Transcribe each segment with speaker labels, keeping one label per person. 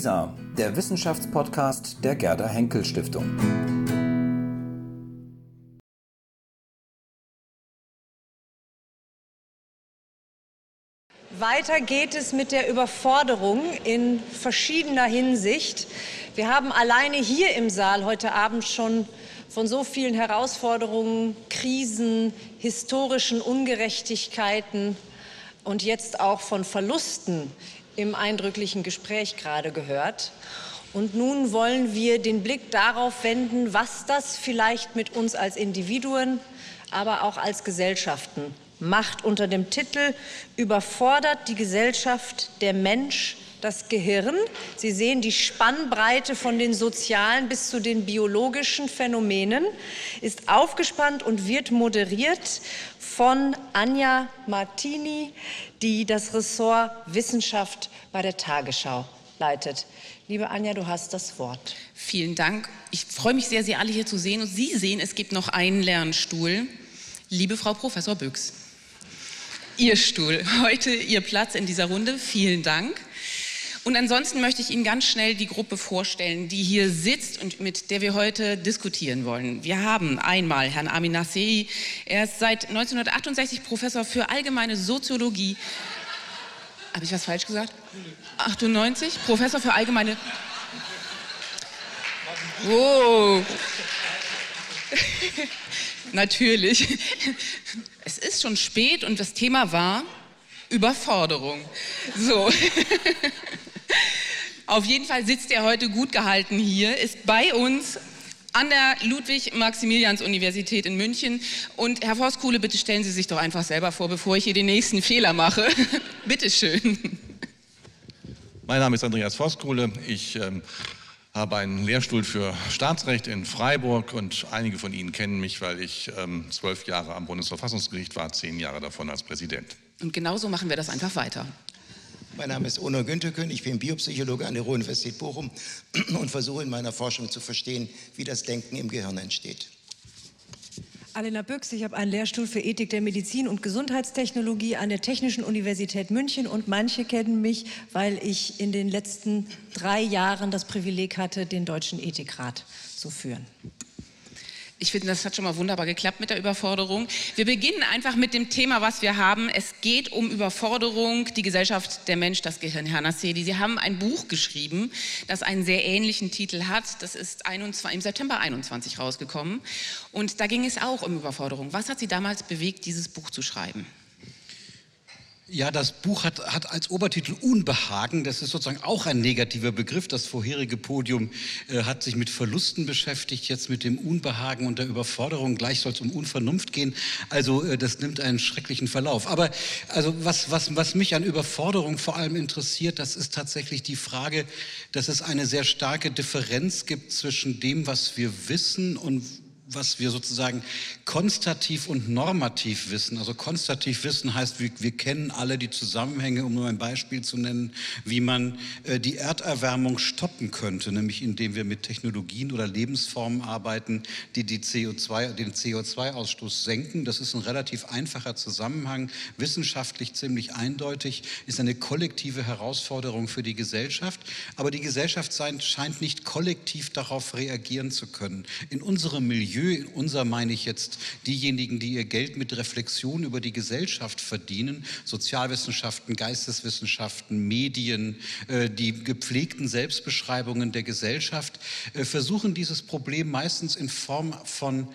Speaker 1: WISA, der Wissenschaftspodcast der Gerda Henkel Stiftung.
Speaker 2: Weiter geht es mit der Überforderung in verschiedener Hinsicht. Wir haben alleine hier im Saal heute Abend schon von so vielen Herausforderungen, Krisen, historischen Ungerechtigkeiten und jetzt auch von Verlusten im eindrücklichen Gespräch gerade gehört. Und nun wollen wir den Blick darauf wenden, was das vielleicht mit uns als Individuen, aber auch als Gesellschaften macht unter dem Titel Überfordert die Gesellschaft der Mensch das Gehirn. Sie sehen die Spannbreite von den sozialen bis zu den biologischen Phänomenen, ist aufgespannt und wird moderiert von Anja Martini, die das Ressort Wissenschaft bei der Tagesschau leitet. Liebe Anja, du hast das Wort.
Speaker 3: Vielen Dank. Ich freue mich sehr, Sie alle hier zu sehen. Und Sie sehen, es gibt noch einen Lernstuhl. Liebe Frau Professor Büchs, Ihr Stuhl, heute Ihr Platz in dieser Runde. Vielen Dank. Und ansonsten möchte ich Ihnen ganz schnell die Gruppe vorstellen, die hier sitzt und mit der wir heute diskutieren wollen. Wir haben einmal Herrn Amin Nassei. Er ist seit 1968 Professor für allgemeine Soziologie. Habe ich was falsch gesagt? 98? Professor für allgemeine. Wow. Natürlich. Es ist schon spät und das Thema war Überforderung. So. Auf jeden Fall sitzt er heute gut gehalten hier, ist bei uns an der Ludwig-Maximilians-Universität in München. Und Herr Voskuhle, bitte stellen Sie sich doch einfach selber vor, bevor ich hier den nächsten Fehler mache. bitte schön.
Speaker 4: Mein Name ist Andreas Voskuhle. Ich ähm, habe einen Lehrstuhl für Staatsrecht in Freiburg und einige von Ihnen kennen mich, weil ich ähm, zwölf Jahre am Bundesverfassungsgericht war, zehn Jahre davon als Präsident.
Speaker 3: Und genauso machen wir das einfach weiter.
Speaker 5: Mein Name ist Ono Günterkön, ich bin Biopsychologe an der Ruhr-Universität Bochum und versuche in meiner Forschung zu verstehen, wie das Denken im Gehirn entsteht.
Speaker 2: Alena Büchs, ich habe einen Lehrstuhl für Ethik der Medizin und Gesundheitstechnologie an der Technischen Universität München und manche kennen mich, weil ich in den letzten drei Jahren das Privileg hatte, den Deutschen Ethikrat zu führen.
Speaker 3: Ich finde, das hat schon mal wunderbar geklappt mit der Überforderung. Wir beginnen einfach mit dem Thema, was wir haben. Es geht um Überforderung, die Gesellschaft, der Mensch, das Gehirn. Herr Nassedi, Sie haben ein Buch geschrieben, das einen sehr ähnlichen Titel hat. Das ist 21, im September 21 rausgekommen. Und da ging es auch um Überforderung. Was hat Sie damals bewegt, dieses Buch zu schreiben?
Speaker 6: Ja, das Buch hat, hat als Obertitel Unbehagen. Das ist sozusagen auch ein negativer Begriff. Das vorherige Podium äh, hat sich mit Verlusten beschäftigt, jetzt mit dem Unbehagen und der Überforderung. Gleich soll es um Unvernunft gehen. Also äh, das nimmt einen schrecklichen Verlauf. Aber also was, was, was mich an Überforderung vor allem interessiert, das ist tatsächlich die Frage, dass es eine sehr starke Differenz gibt zwischen dem, was wir wissen und was wir sozusagen konstativ und normativ wissen. Also konstativ wissen heißt, wir, wir, kennen alle die Zusammenhänge, um nur ein Beispiel zu nennen, wie man äh, die Erderwärmung stoppen könnte, nämlich indem wir mit Technologien oder Lebensformen arbeiten, die, die CO2, den CO2-Ausstoß senken. Das ist ein relativ einfacher Zusammenhang, wissenschaftlich ziemlich eindeutig, ist eine kollektive Herausforderung für die Gesellschaft. Aber die Gesellschaft scheint nicht kollektiv darauf reagieren zu können. In unserem Milieu Milieu, unser meine ich jetzt diejenigen, die ihr Geld mit Reflexion über die Gesellschaft verdienen, Sozialwissenschaften, Geisteswissenschaften, Medien, äh, die gepflegten Selbstbeschreibungen der Gesellschaft, äh, versuchen dieses Problem meistens in Form von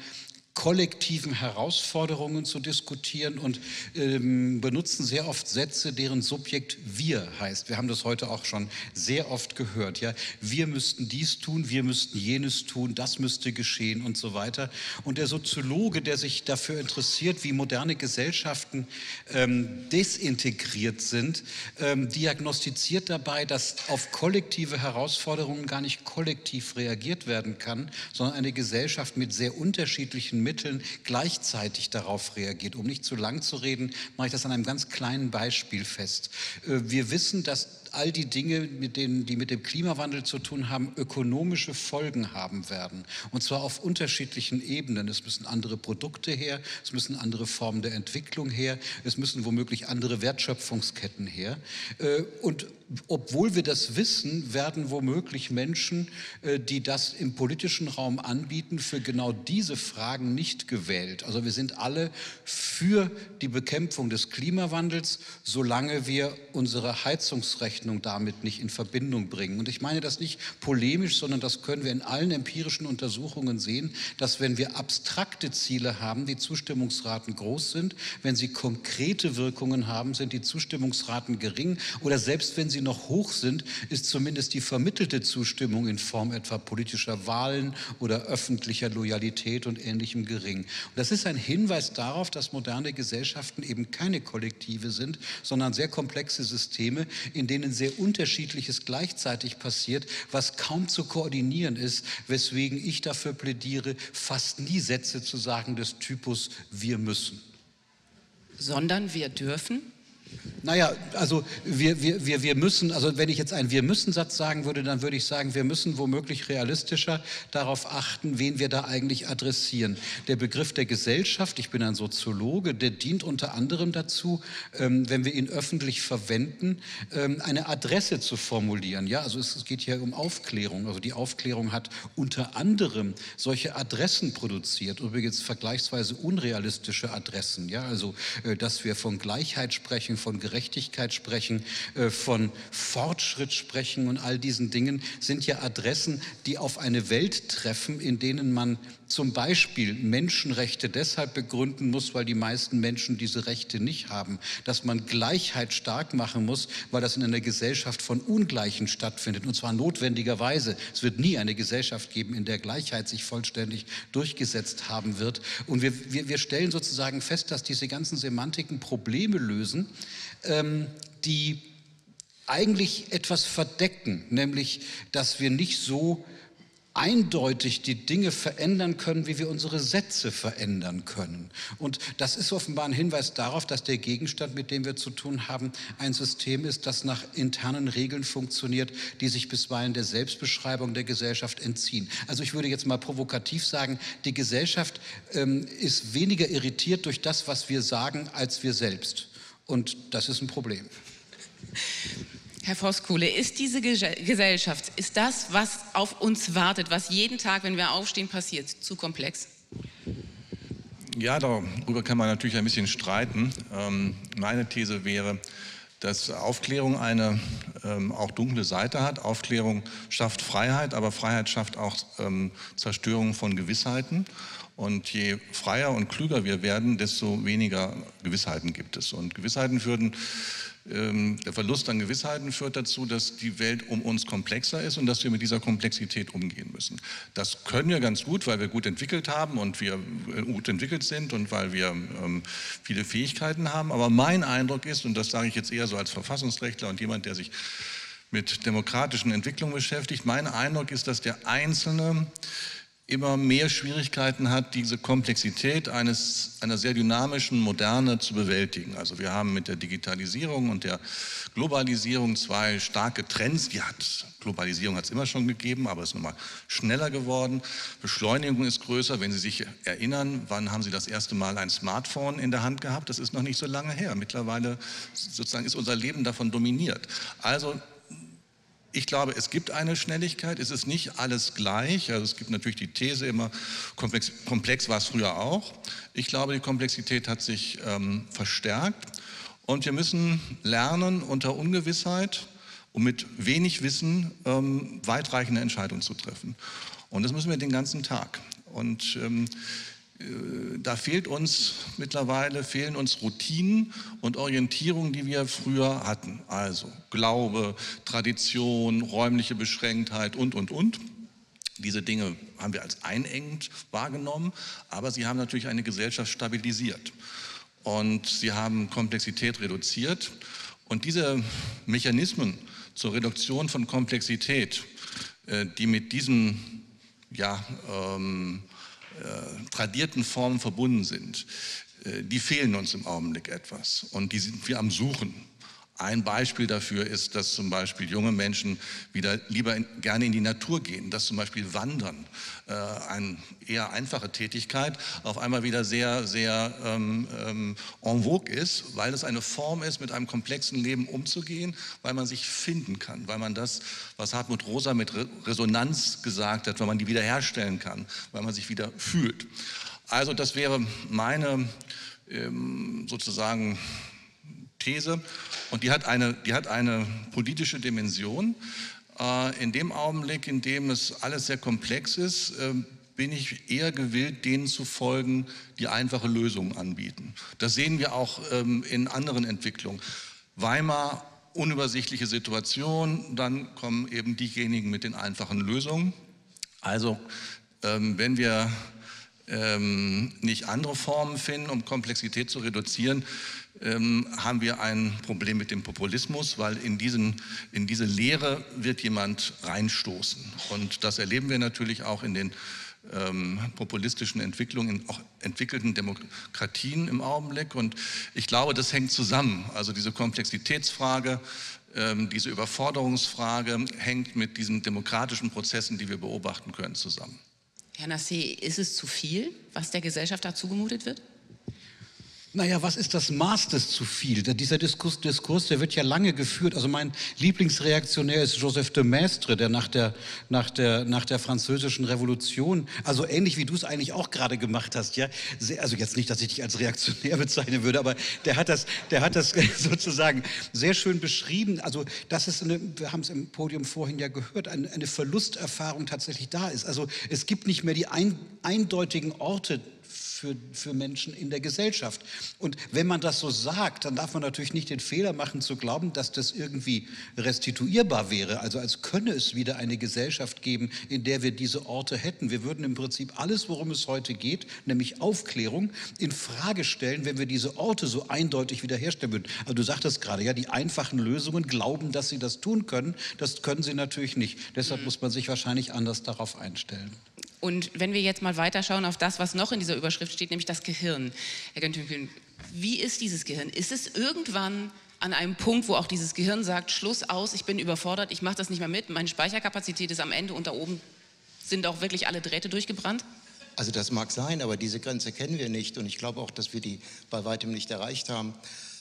Speaker 6: kollektiven Herausforderungen zu diskutieren und ähm, benutzen sehr oft Sätze, deren Subjekt wir heißt. Wir haben das heute auch schon sehr oft gehört. Ja, wir müssten dies tun, wir müssten jenes tun, das müsste geschehen und so weiter. Und der Soziologe, der sich dafür interessiert, wie moderne Gesellschaften ähm, desintegriert sind, ähm, diagnostiziert dabei, dass auf kollektive Herausforderungen gar nicht kollektiv reagiert werden kann, sondern eine Gesellschaft mit sehr unterschiedlichen Mitteln gleichzeitig darauf reagiert. Um nicht zu lang zu reden, mache ich das an einem ganz kleinen Beispiel fest. Äh, wir wissen, dass all die Dinge, mit denen, die mit dem Klimawandel zu tun haben, ökonomische Folgen haben werden. Und zwar auf unterschiedlichen Ebenen. Es müssen andere Produkte her, es müssen andere Formen der Entwicklung her, es müssen womöglich andere Wertschöpfungsketten her. Äh, und obwohl wir das wissen, werden womöglich Menschen, äh, die das im politischen Raum anbieten, für genau diese Fragen nicht gewählt. Also wir sind alle für die Bekämpfung des Klimawandels, solange wir unsere Heizungsrechnung damit nicht in Verbindung bringen. Und ich meine das nicht polemisch, sondern das können wir in allen empirischen Untersuchungen sehen, dass wenn wir abstrakte Ziele haben, die Zustimmungsraten groß sind, wenn sie konkrete Wirkungen haben, sind die Zustimmungsraten gering oder selbst wenn sie noch hoch sind, ist zumindest die vermittelte Zustimmung in Form etwa politischer Wahlen oder öffentlicher Loyalität und ähnlichem gering. Und das ist ein Hinweis darauf, dass moderne Gesellschaften eben keine Kollektive sind, sondern sehr komplexe Systeme, in denen sehr unterschiedliches gleichzeitig passiert, was kaum zu koordinieren ist, weswegen ich dafür plädiere, fast nie Sätze zu sagen des Typus wir müssen.
Speaker 3: Sondern wir dürfen?
Speaker 6: Naja, also wir, wir, wir, wir müssen, also wenn ich jetzt einen Wir müssen Satz sagen würde, dann würde ich sagen, wir müssen womöglich realistischer darauf achten, wen wir da eigentlich adressieren. Der Begriff der Gesellschaft, ich bin ein Soziologe, der dient unter anderem dazu, ähm, wenn wir ihn öffentlich verwenden, ähm, eine Adresse zu formulieren. Ja, also es, es geht hier um Aufklärung. Also die Aufklärung hat unter anderem solche Adressen produziert, übrigens vergleichsweise unrealistische Adressen. Ja, also äh, dass wir von Gleichheit sprechen, von Gerechtigkeit sprechen, äh, von Fortschritt sprechen und all diesen Dingen sind ja Adressen, die auf eine Welt treffen, in denen man zum Beispiel Menschenrechte deshalb begründen muss, weil die meisten Menschen diese Rechte nicht haben, dass man Gleichheit stark machen muss, weil das in einer Gesellschaft von Ungleichen stattfindet, und zwar notwendigerweise. Es wird nie eine Gesellschaft geben, in der Gleichheit sich vollständig durchgesetzt haben wird. Und wir, wir, wir stellen sozusagen fest, dass diese ganzen Semantiken Probleme lösen, ähm, die eigentlich etwas verdecken, nämlich dass wir nicht so eindeutig die Dinge verändern können, wie wir unsere Sätze verändern können. Und das ist offenbar ein Hinweis darauf, dass der Gegenstand, mit dem wir zu tun haben, ein System ist, das nach internen Regeln funktioniert, die sich bisweilen der Selbstbeschreibung der Gesellschaft entziehen. Also ich würde jetzt mal provokativ sagen, die Gesellschaft ähm, ist weniger irritiert durch das, was wir sagen, als wir selbst. Und das ist ein Problem.
Speaker 3: Herr Voskuhle, ist diese Gesellschaft, ist das, was auf uns wartet, was jeden Tag, wenn wir aufstehen, passiert, zu komplex?
Speaker 4: Ja, darüber kann man natürlich ein bisschen streiten. Ähm, meine These wäre, dass Aufklärung eine ähm, auch dunkle Seite hat. Aufklärung schafft Freiheit, aber Freiheit schafft auch ähm, Zerstörung von Gewissheiten. Und je freier und klüger wir werden, desto weniger Gewissheiten gibt es. Und Gewissheiten führen, der Verlust an Gewissheiten führt dazu, dass die Welt um uns komplexer ist und dass wir mit dieser Komplexität umgehen müssen. Das können wir ganz gut, weil wir gut entwickelt haben und wir äh, gut entwickelt sind und weil wir ähm, viele Fähigkeiten haben. Aber mein Eindruck ist, und das sage ich jetzt eher so als Verfassungsrechtler und jemand, der sich mit demokratischen Entwicklungen beschäftigt, mein Eindruck ist, dass der Einzelne immer mehr Schwierigkeiten hat, diese Komplexität eines, einer sehr dynamischen Moderne zu bewältigen. Also wir haben mit der Digitalisierung und der Globalisierung zwei starke Trends. Die hat, Globalisierung hat es immer schon gegeben, aber es ist nochmal schneller geworden. Beschleunigung ist größer. Wenn Sie sich erinnern, wann haben Sie das erste Mal ein Smartphone in der Hand gehabt? Das ist noch nicht so lange her. Mittlerweile sozusagen ist unser Leben davon dominiert. Also ich glaube, es gibt eine Schnelligkeit, es ist nicht alles gleich. Also es gibt natürlich die These immer, komplex, komplex war es früher auch. Ich glaube, die Komplexität hat sich ähm, verstärkt und wir müssen lernen unter Ungewissheit und mit wenig Wissen ähm, weitreichende Entscheidungen zu treffen. Und das müssen wir den ganzen Tag. Und ähm, äh, da fehlt uns mittlerweile, fehlen uns Routinen und Orientierungen, die wir früher hatten. Also Glaube, Tradition, räumliche Beschränktheit und, und, und. Diese Dinge haben wir als einengend wahrgenommen, aber sie haben natürlich eine Gesellschaft stabilisiert und sie haben Komplexität reduziert. Und diese Mechanismen zur Reduktion von Komplexität, äh, die mit diesem ja, ähm, äh, tradierten Formen verbunden sind, äh, die fehlen uns im Augenblick etwas und die sind wir am Suchen. Ein Beispiel dafür ist, dass zum Beispiel junge Menschen wieder lieber in, gerne in die Natur gehen, dass zum Beispiel Wandern, äh, eine eher einfache Tätigkeit, auf einmal wieder sehr, sehr ähm, ähm, en vogue ist, weil es eine Form ist, mit einem komplexen Leben umzugehen, weil man sich finden kann, weil man das, was Hartmut Rosa mit Resonanz gesagt hat, weil man die wiederherstellen kann, weil man sich wieder fühlt. Also das wäre meine ähm, sozusagen These und die hat eine, die hat eine politische Dimension. Äh, in dem Augenblick, in dem es alles sehr komplex ist, äh, bin ich eher gewillt, denen zu folgen, die einfache Lösungen anbieten. Das sehen wir auch ähm, in anderen Entwicklungen. Weimar, unübersichtliche Situation, dann kommen eben diejenigen mit den einfachen Lösungen. Also ähm, wenn wir ähm, nicht andere Formen finden, um Komplexität zu reduzieren, ähm, haben wir ein Problem mit dem Populismus, weil in, diesen, in diese Lehre wird jemand reinstoßen. Und das erleben wir natürlich auch in den ähm, populistischen Entwicklungen, in auch entwickelten Demokratien im Augenblick. Und ich glaube, das hängt zusammen. Also diese Komplexitätsfrage, ähm, diese Überforderungsfrage hängt mit diesen demokratischen Prozessen, die wir beobachten können, zusammen.
Speaker 3: Herr Nassé, ist es zu viel, was der Gesellschaft da zugemutet wird?
Speaker 6: Naja, was ist das Maß des zu viel? Dieser Diskurs, Diskurs, der wird ja lange geführt. Also mein Lieblingsreaktionär ist Joseph de Maistre, der nach der, nach der, nach der französischen Revolution, also ähnlich wie du es eigentlich auch gerade gemacht hast, ja, sehr, also jetzt nicht, dass ich dich als Reaktionär bezeichnen würde, aber der hat das, der hat das sozusagen sehr schön beschrieben. Also, dass es, eine, wir haben es im Podium vorhin ja gehört, eine, eine Verlusterfahrung tatsächlich da ist. Also es gibt nicht mehr die ein, eindeutigen Orte für, für Menschen in der Gesellschaft. Und wenn man das so sagt, dann darf man natürlich nicht den Fehler machen zu glauben, dass das irgendwie restituierbar wäre. Also als könne es wieder eine Gesellschaft geben, in der wir diese Orte hätten. Wir würden im Prinzip alles, worum es heute geht, nämlich Aufklärung, in Frage stellen, wenn wir diese Orte so eindeutig wiederherstellen würden. Also du sagtest gerade, ja, die einfachen Lösungen glauben, dass sie das tun können. Das können sie natürlich nicht. Deshalb mhm. muss man sich wahrscheinlich anders darauf einstellen.
Speaker 3: Und wenn wir jetzt mal weiterschauen auf das, was noch in dieser Überschrift steht, nämlich das Gehirn. Herr Göntünkel, wie ist dieses Gehirn? Ist es irgendwann an einem Punkt, wo auch dieses Gehirn sagt, Schluss aus, ich bin überfordert, ich mache das nicht mehr mit, meine Speicherkapazität ist am Ende und da oben sind auch wirklich alle Drähte durchgebrannt?
Speaker 5: Also das mag sein, aber diese Grenze kennen wir nicht und ich glaube auch, dass wir die bei weitem nicht erreicht haben.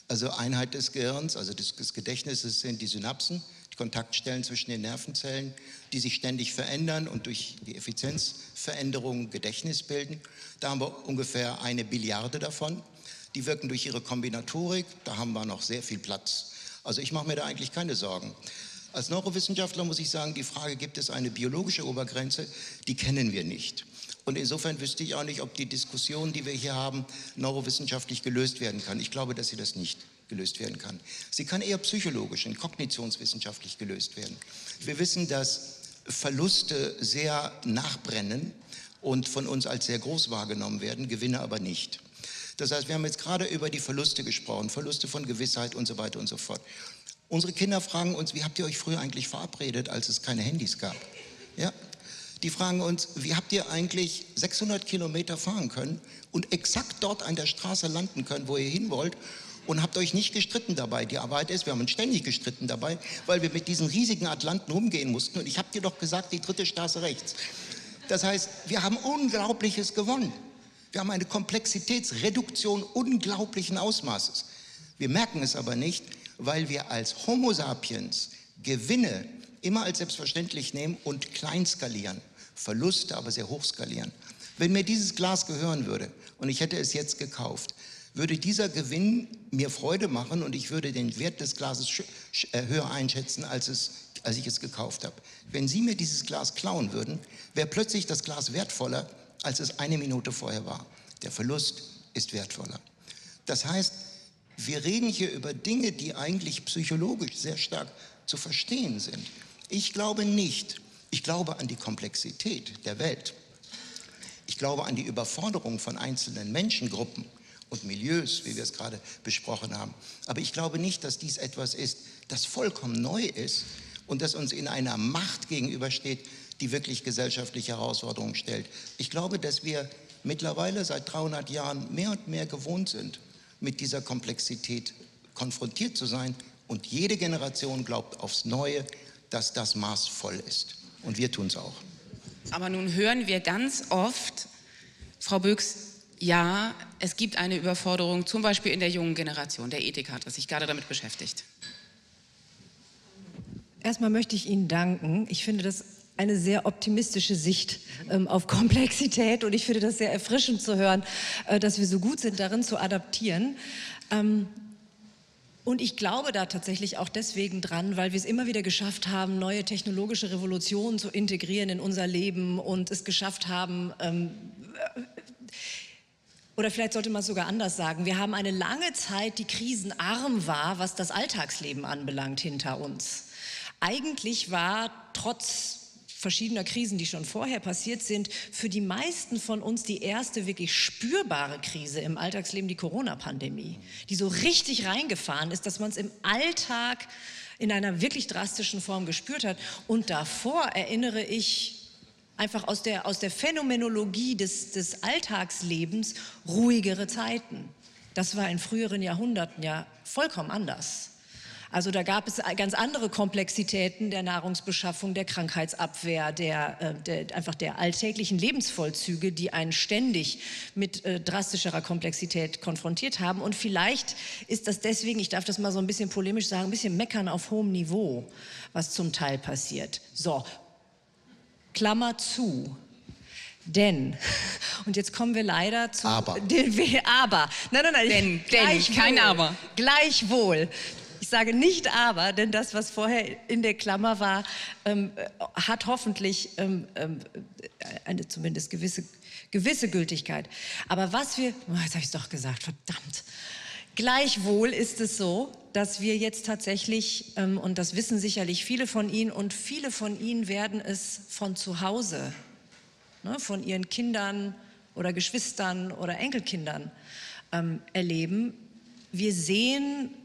Speaker 5: Also Einheit des Gehirns, also des, des Gedächtnisses sind die Synapsen, Kontaktstellen zwischen den Nervenzellen, die sich ständig verändern und durch die Effizienzveränderung Gedächtnis bilden. Da haben wir ungefähr eine Billiarde davon. Die wirken durch ihre Kombinatorik, da haben wir noch sehr viel Platz. Also ich mache mir da eigentlich keine Sorgen. Als Neurowissenschaftler muss ich sagen, die Frage, gibt es eine biologische Obergrenze, die kennen wir nicht. Und insofern wüsste ich auch nicht, ob die Diskussion, die wir hier haben, neurowissenschaftlich gelöst werden kann. Ich glaube, dass sie das nicht gelöst werden kann. Sie kann eher psychologisch und kognitionswissenschaftlich gelöst werden. Wir wissen, dass Verluste sehr nachbrennen und von uns als sehr groß wahrgenommen werden, Gewinne aber nicht. Das heißt, wir haben jetzt gerade über die Verluste gesprochen, Verluste von Gewissheit und so weiter und so fort. Unsere Kinder fragen uns, wie habt ihr euch früher eigentlich verabredet, als es keine Handys gab? Ja? Die fragen uns, wie habt ihr eigentlich 600 Kilometer fahren können und exakt dort an der Straße landen können, wo ihr hin wollt und habt euch nicht gestritten dabei. Die Arbeit ist, wir haben uns ständig gestritten dabei, weil wir mit diesen riesigen Atlanten umgehen mussten. Und ich habe dir doch gesagt, die dritte Straße rechts. Das heißt, wir haben Unglaubliches gewonnen. Wir haben eine Komplexitätsreduktion unglaublichen Ausmaßes. Wir merken es aber nicht, weil wir als Homo sapiens Gewinne immer als selbstverständlich nehmen und klein skalieren. Verluste aber sehr hoch skalieren. Wenn mir dieses Glas gehören würde und ich hätte es jetzt gekauft, würde dieser Gewinn mir Freude machen und ich würde den Wert des Glases äh, höher einschätzen, als, es, als ich es gekauft habe. Wenn Sie mir dieses Glas klauen würden, wäre plötzlich das Glas wertvoller, als es eine Minute vorher war. Der Verlust ist wertvoller. Das heißt, wir reden hier über Dinge, die eigentlich psychologisch sehr stark zu verstehen sind. Ich glaube nicht, ich glaube an die Komplexität der Welt. Ich glaube an die Überforderung von einzelnen Menschengruppen und Milieus, wie wir es gerade besprochen haben. Aber ich glaube nicht, dass dies etwas ist, das vollkommen neu ist und das uns in einer Macht gegenübersteht, die wirklich gesellschaftliche Herausforderungen stellt. Ich glaube, dass wir mittlerweile seit 300 Jahren mehr und mehr gewohnt sind, mit dieser Komplexität konfrontiert zu sein. Und jede Generation glaubt aufs Neue, dass das Maß voll ist. Und wir tun es auch.
Speaker 3: Aber nun hören wir ganz oft, Frau Büchs, ja, es gibt eine Überforderung, zum Beispiel in der jungen Generation. Der Ethik hat sich gerade damit beschäftigt.
Speaker 2: Erstmal möchte ich Ihnen danken. Ich finde das eine sehr optimistische Sicht ähm, auf Komplexität und ich finde das sehr erfrischend zu hören, äh, dass wir so gut sind darin zu adaptieren. Ähm, und ich glaube da tatsächlich auch deswegen dran, weil wir es immer wieder geschafft haben, neue technologische Revolutionen zu integrieren in unser Leben und es geschafft haben, ähm, oder vielleicht sollte man es sogar anders sagen, wir haben eine lange Zeit, die krisenarm war, was das Alltagsleben anbelangt, hinter uns. Eigentlich war trotz verschiedener Krisen, die schon vorher passiert sind, für die meisten von uns die erste wirklich spürbare Krise im Alltagsleben die Corona-Pandemie, die so richtig reingefahren ist, dass man es im Alltag in einer wirklich drastischen Form gespürt hat. Und davor erinnere ich einfach aus der, aus der Phänomenologie des, des Alltagslebens ruhigere Zeiten. Das war in früheren Jahrhunderten ja vollkommen anders. Also da gab es ganz andere Komplexitäten der Nahrungsbeschaffung, der Krankheitsabwehr, der, äh, der einfach der alltäglichen Lebensvollzüge, die einen ständig mit äh, drastischerer Komplexität konfrontiert haben. Und vielleicht ist das deswegen, ich darf das mal so ein bisschen polemisch sagen, ein bisschen meckern auf hohem Niveau, was zum Teil passiert. So, Klammer zu. Denn, und jetzt kommen wir leider zu.
Speaker 5: Aber.
Speaker 2: Den, aber. Nein, nein, nein.
Speaker 3: Denn, denn, kein Aber.
Speaker 2: Gleichwohl. Sage nicht aber, denn das, was vorher in der Klammer war, ähm, hat hoffentlich ähm, ähm, eine zumindest gewisse, gewisse Gültigkeit. Aber was wir, oh, jetzt habe ich es doch gesagt, verdammt. Gleichwohl ist es so, dass wir jetzt tatsächlich, ähm, und das wissen sicherlich viele von Ihnen, und viele von Ihnen werden es von zu Hause, ne, von ihren Kindern oder Geschwistern oder Enkelkindern ähm, erleben. Wir sehen äh,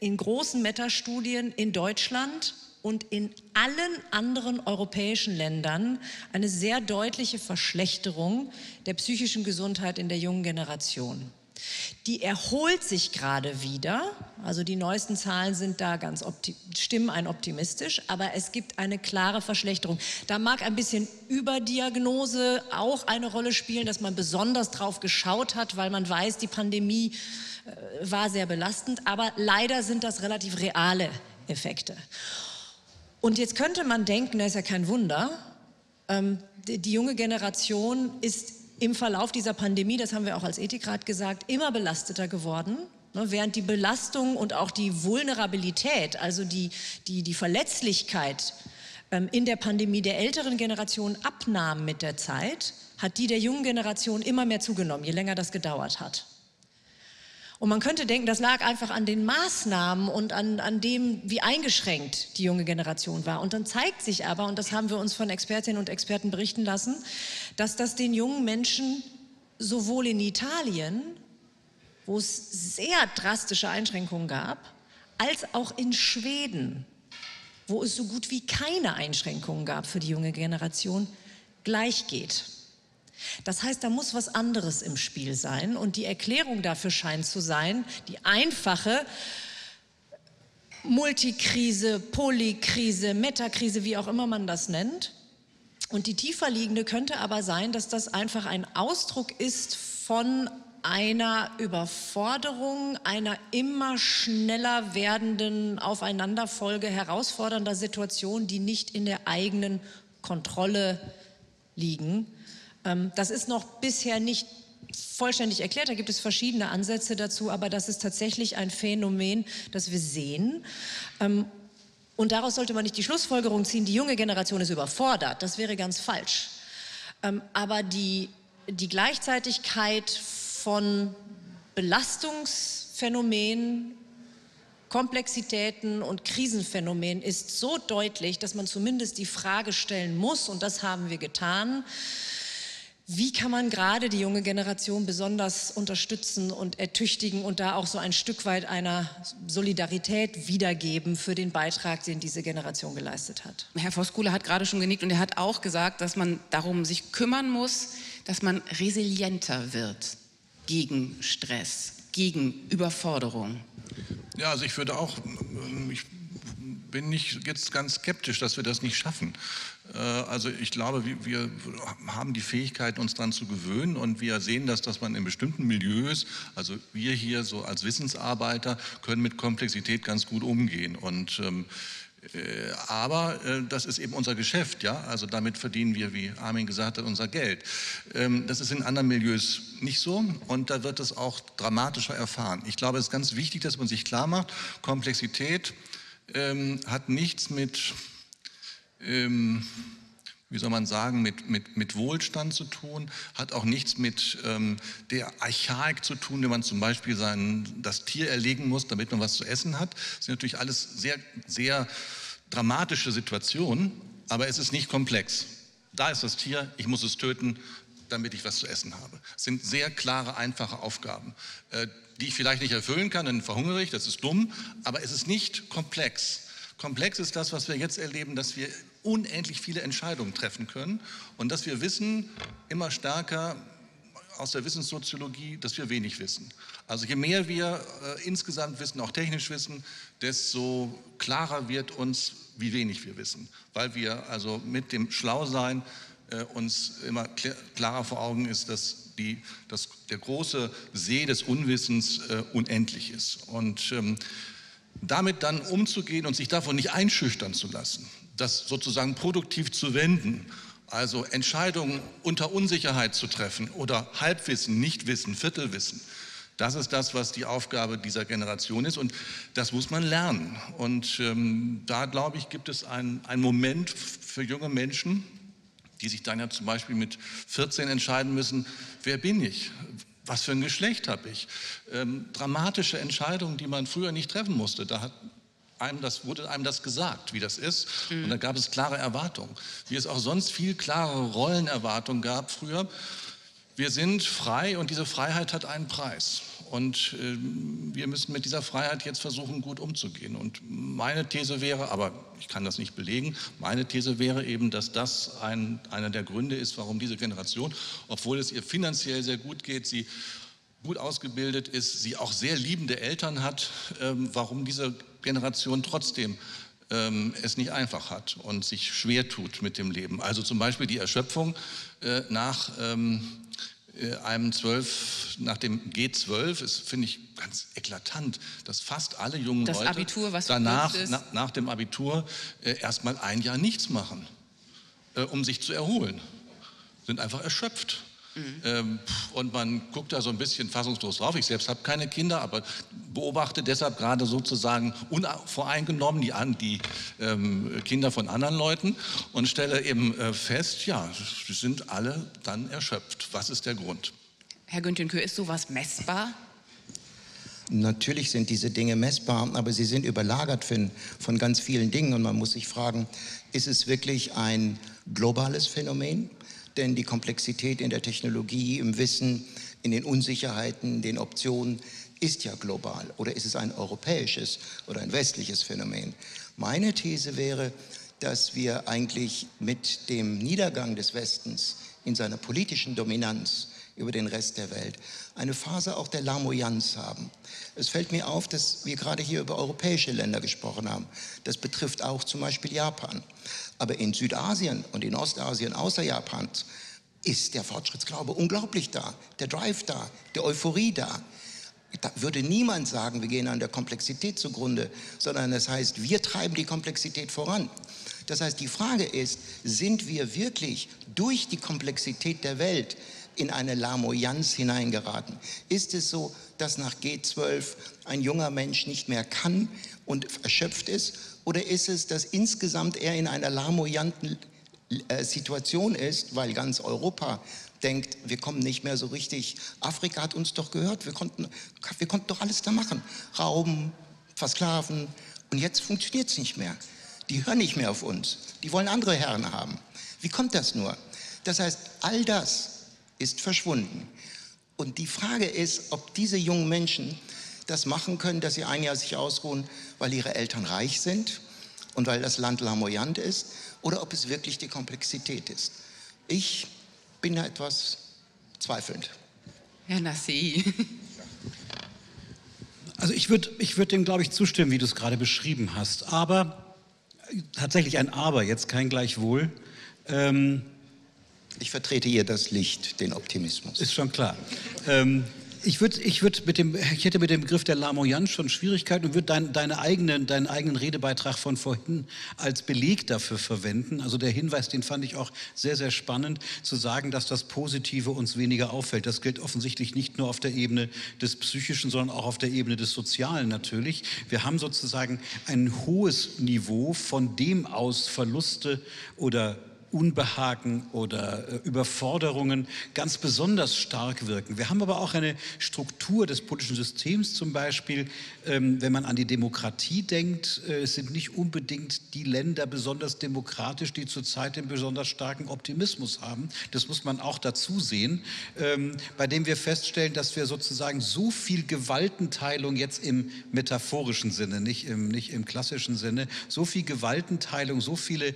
Speaker 2: in großen Metastudien in Deutschland und in allen anderen europäischen Ländern eine sehr deutliche Verschlechterung der psychischen Gesundheit in der jungen Generation. Die erholt sich gerade wieder, also die neuesten Zahlen sind da ganz stimmen ein optimistisch, aber es gibt eine klare Verschlechterung. Da mag ein bisschen Überdiagnose auch eine Rolle spielen, dass man besonders drauf geschaut hat, weil man weiß, die Pandemie äh, war sehr belastend, aber leider sind das relativ reale Effekte. Und jetzt könnte man denken, das ist ja kein Wunder, ähm, die, die junge Generation ist im Verlauf dieser Pandemie, das haben wir auch als Ethikrat gesagt, immer belasteter geworden. Ne, während die Belastung und auch die Vulnerabilität, also die, die, die Verletzlichkeit ähm, in der Pandemie der älteren Generation abnahm mit der Zeit, hat die der jungen Generation immer mehr zugenommen, je länger das gedauert hat. Und man könnte denken, das lag einfach an den Maßnahmen und an, an dem, wie eingeschränkt die junge Generation war. Und dann zeigt sich aber, und das haben wir uns von Expertinnen und Experten berichten lassen, dass das den jungen Menschen sowohl in Italien, wo es sehr drastische Einschränkungen gab, als auch in Schweden, wo es so gut wie keine Einschränkungen gab für die junge Generation, gleich geht. Das heißt, da muss was anderes im Spiel sein und die Erklärung dafür scheint zu sein, die einfache Multikrise, Polykrise, Metakrise, wie auch immer man das nennt. Und die tiefer liegende könnte aber sein, dass das einfach ein Ausdruck ist von einer Überforderung, einer immer schneller werdenden Aufeinanderfolge herausfordernder Situation, die nicht in der eigenen Kontrolle liegen das ist noch bisher nicht vollständig erklärt, da gibt es verschiedene Ansätze dazu, aber das ist tatsächlich ein Phänomen, das wir sehen. Ähm, und daraus sollte man nicht die Schlussfolgerung ziehen, die junge Generation ist überfordert. Das wäre ganz falsch. Ähm, aber die, die Gleichzeitigkeit von Belastungsphänomenen, Komplexitäten und Krisenphänomenen ist so deutlich, dass man zumindest die Frage stellen muss, und das haben wir getan, wie kann man gerade die junge Generation besonders unterstützen und ertüchtigen und da auch so ein Stück weit einer Solidarität wiedergeben für den Beitrag, den diese Generation geleistet hat?
Speaker 3: Herr Voskuhle hat gerade schon genickt und er hat auch gesagt, dass man darum sich kümmern muss, dass man resilienter wird gegen Stress, gegen Überforderung?
Speaker 4: Ja, also ich würde auch, ich bin nicht jetzt ganz skeptisch, dass wir das nicht schaffen. Äh, also ich glaube, wir haben die Fähigkeit, uns daran zu gewöhnen und wir sehen das, dass man in bestimmten Milieus, also wir hier so als Wissensarbeiter, können mit Komplexität ganz gut umgehen. Und ähm, äh, aber äh, das ist eben unser Geschäft, ja. Also damit verdienen wir, wie Armin gesagt hat, unser Geld. Ähm, das ist in anderen Milieus nicht so und da wird es auch dramatischer erfahren. Ich glaube, es ist ganz wichtig, dass man sich klar macht, Komplexität ähm, hat nichts mit, ähm, wie soll man sagen, mit, mit, mit Wohlstand zu tun, hat auch nichts mit ähm, der Archaik zu tun, wenn man zum Beispiel sein, das Tier erlegen muss, damit man was zu essen hat. Das sind natürlich alles sehr, sehr dramatische Situationen, aber es ist nicht komplex. Da ist das Tier, ich muss es töten, damit ich was zu essen habe. Es sind sehr klare, einfache Aufgaben. Äh, die ich vielleicht nicht erfüllen kann, dann verhungere ich, das ist dumm, aber es ist nicht komplex. Komplex ist das, was wir jetzt erleben, dass wir unendlich viele Entscheidungen treffen können und dass wir wissen, immer stärker aus der Wissenssoziologie, dass wir wenig wissen. Also je mehr wir äh, insgesamt wissen, auch technisch wissen, desto klarer wird uns, wie wenig wir wissen, weil wir also mit dem Schlausein uns immer klarer vor Augen ist, dass die, dass der große See des Unwissens äh, unendlich ist. Und ähm, damit dann umzugehen und sich davon nicht einschüchtern zu lassen, das sozusagen produktiv zu wenden, also Entscheidungen unter Unsicherheit zu treffen oder Halbwissen, Nichtwissen, Viertelwissen, das ist das, was die Aufgabe dieser Generation ist und das muss man lernen. Und ähm, da, glaube ich, gibt es einen Moment für junge Menschen, die sich dann ja zum Beispiel mit 14 entscheiden müssen, wer bin ich? Was für ein Geschlecht habe ich? Ähm, dramatische Entscheidungen, die man früher nicht treffen musste. Da hat einem das, wurde einem das gesagt, wie das ist. Mhm. Und da gab es klare Erwartungen. Wie es auch sonst viel klarere Rollenerwartungen gab früher. Wir sind frei und diese Freiheit hat einen Preis. Und äh, wir müssen mit dieser Freiheit jetzt versuchen, gut umzugehen. Und meine These wäre, aber ich kann das nicht belegen, meine These wäre eben, dass das ein, einer der Gründe ist, warum diese Generation, obwohl es ihr finanziell sehr gut geht, sie gut ausgebildet ist, sie auch sehr liebende Eltern hat, ähm, warum diese Generation trotzdem ähm, es nicht einfach hat und sich schwer tut mit dem Leben. Also zum Beispiel die Erschöpfung äh, nach ähm, einem 12, nach dem G12 ist, finde ich, ganz eklatant, dass fast alle jungen
Speaker 3: das
Speaker 4: Leute
Speaker 3: Abitur,
Speaker 4: danach, na, nach dem Abitur, äh, erstmal ein Jahr nichts machen, äh, um sich zu erholen. Sind einfach erschöpft. Mhm. Ähm, und man guckt da so ein bisschen fassungslos drauf. Ich selbst habe keine Kinder, aber beobachte deshalb gerade sozusagen unvoreingenommen die, die ähm, Kinder von anderen Leuten und stelle eben äh, fest, ja, sie sind alle dann erschöpft. Was ist der Grund?
Speaker 3: Herr Günther, ist sowas messbar?
Speaker 5: Natürlich sind diese Dinge messbar, aber sie sind überlagert von, von ganz vielen Dingen und man muss sich fragen, ist es wirklich ein globales Phänomen? Denn die Komplexität in der Technologie, im Wissen, in den Unsicherheiten, den Optionen ist ja global. Oder ist es ein europäisches oder ein westliches Phänomen? Meine These wäre, dass wir eigentlich mit dem Niedergang des Westens in seiner politischen Dominanz über den Rest der Welt eine Phase auch der Lamoyanz haben. Es fällt mir auf, dass wir gerade hier über europäische Länder gesprochen haben. Das betrifft auch zum Beispiel Japan. Aber in Südasien und in Ostasien außer Japans ist der Fortschrittsglaube unglaublich da, der Drive da, der Euphorie da. Da würde niemand sagen, wir gehen an der Komplexität zugrunde, sondern das heißt, wir treiben die Komplexität voran. Das heißt, die Frage ist, sind wir wirklich durch die Komplexität der Welt in eine Lamoyanz hineingeraten? Ist es so, dass nach G12 ein junger Mensch nicht mehr kann und erschöpft ist? Oder ist es, dass insgesamt er in einer lamoyanten äh, Situation ist, weil ganz Europa denkt, wir kommen nicht mehr so richtig. Afrika hat uns doch gehört, wir konnten, wir konnten doch alles da machen. Rauben, versklaven. Und jetzt funktioniert es nicht mehr. Die hören nicht mehr auf uns. Die wollen andere Herren haben. Wie kommt das nur? Das heißt, all das ist verschwunden. Und die Frage ist, ob diese jungen Menschen das machen können, dass sie ein Jahr sich ausruhen, weil ihre Eltern reich sind und weil das Land lamoyant ist, oder ob es wirklich die Komplexität ist. Ich bin da etwas zweifelnd.
Speaker 3: Herr Nassé.
Speaker 6: Also ich würde ich würd dem, glaube ich, zustimmen, wie du es gerade beschrieben hast. Aber tatsächlich ein Aber, jetzt kein Gleichwohl. Ähm,
Speaker 5: ich vertrete hier das Licht, den Optimismus.
Speaker 6: Ist schon klar. Ähm, ich, würd, ich, würd mit dem, ich hätte mit dem Begriff der Lamoyanz schon Schwierigkeiten und würde dein, deine eigene, deinen eigenen Redebeitrag von vorhin als Beleg dafür verwenden. Also der Hinweis, den fand ich auch sehr, sehr spannend, zu sagen, dass das Positive uns weniger auffällt. Das gilt offensichtlich nicht nur auf der Ebene des Psychischen, sondern auch auf der Ebene des Sozialen natürlich. Wir haben sozusagen ein hohes Niveau, von dem aus Verluste oder Unbehagen oder äh, Überforderungen ganz besonders stark wirken. Wir haben aber auch eine Struktur des politischen Systems zum Beispiel, ähm, wenn man an die Demokratie denkt, äh, es sind nicht unbedingt die Länder besonders demokratisch, die zurzeit den besonders starken Optimismus haben. Das muss man auch dazu sehen, ähm, bei dem wir feststellen, dass wir sozusagen so viel Gewaltenteilung jetzt im metaphorischen Sinne, nicht im, nicht im klassischen Sinne, so viel Gewaltenteilung, so viele